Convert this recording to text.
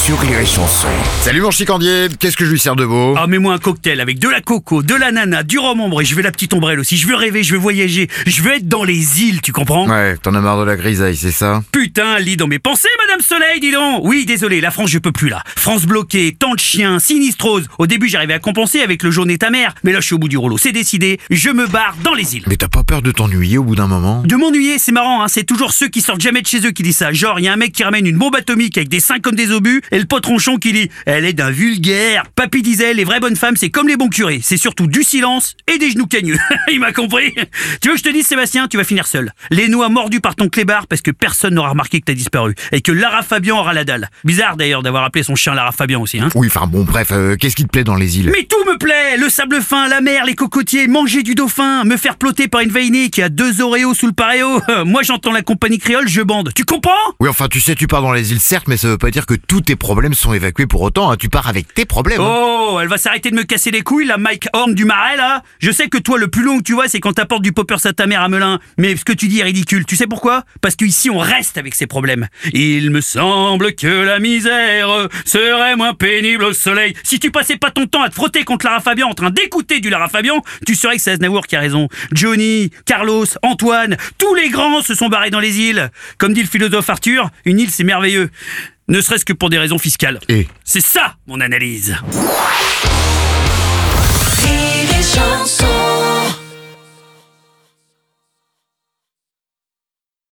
sur Rire et Chanson. Salut mon chicandier, qu'est-ce que je lui sers de beau? Ah, mets-moi un cocktail avec de la coco, de l'ananas, du rhum ombre et je veux la petite ombrelle aussi. Je veux rêver, je veux voyager, je veux être dans les îles, tu comprends? Ouais, t'en as marre de la grisaille, c'est ça? Putain, lit dans mes pensées, Madame Soleil, dis donc Oui, désolé, la France, je peux plus là. France bloquée, tant de chiens, sinistrose. Au début, j'arrivais à compenser avec le jaune et ta mère, mais là, je suis au bout du rouleau. C'est décidé, je me barre dans les îles. Mais t'as pas peur de t'ennuyer au bout d'un moment? De m'ennuyer, c'est marrant, hein, c'est toujours ceux qui sortent jamais de chez eux qui disent ça. Genre, il y a un mec qui ramène une bombe atomique avec des seins comme des obus, et le pote ronchon qui dit Elle est d'un vulgaire. Papy disait Les vraies bonnes femmes, c'est comme les bons curés, c'est surtout du silence et des genoux cagneux. il m'a compris. Tu veux que je te dise, Sébastien, tu vas finir seul. Les noix mordues par ton clébard parce que personne n'aura remarqué que t'as disparu, et que Lara Fabian aura la dalle. Bizarre d'ailleurs d'avoir appelé son chien Lara Fabian aussi, hein. Oui, enfin bon, bref, euh, qu'est-ce qui te plaît dans les îles? Mais tout me plaît Le sable fin, la mer, les cocotiers, manger du dauphin, me faire ploter par une veinée qui a deux oreos sous le paréo. Moi j'entends la compagnie créole, je bande. Tu comprends? Oui, enfin tu sais, tu pars dans les îles certes, mais ça veut pas dire que tous tes problèmes sont évacués pour autant, hein. tu pars avec tes problèmes. hein. Oh, elle va s'arrêter de me casser les couilles, la Mike Horn du marais, là Je sais que toi, le plus long que tu vois, c'est quand t'apportes du poppers à ta mère à Melun. Mais ce que tu dis est ridicule. Tu sais pourquoi? Parce qu'ici, on reste avec ses problèmes. Il me semble que la misère serait moins pénible au soleil. Si tu passais pas ton temps à te frotter contre Lara Fabian en train d'écouter du Lara Fabian, tu saurais que c'est Aznavour qui a raison. Johnny, Carlos, Antoine, tous les grands se sont barrés dans les îles. Comme dit le philosophe Arthur, une île, c'est merveilleux. Ne serait-ce que pour des raisons fiscales. Et C'est ça, mon analyse.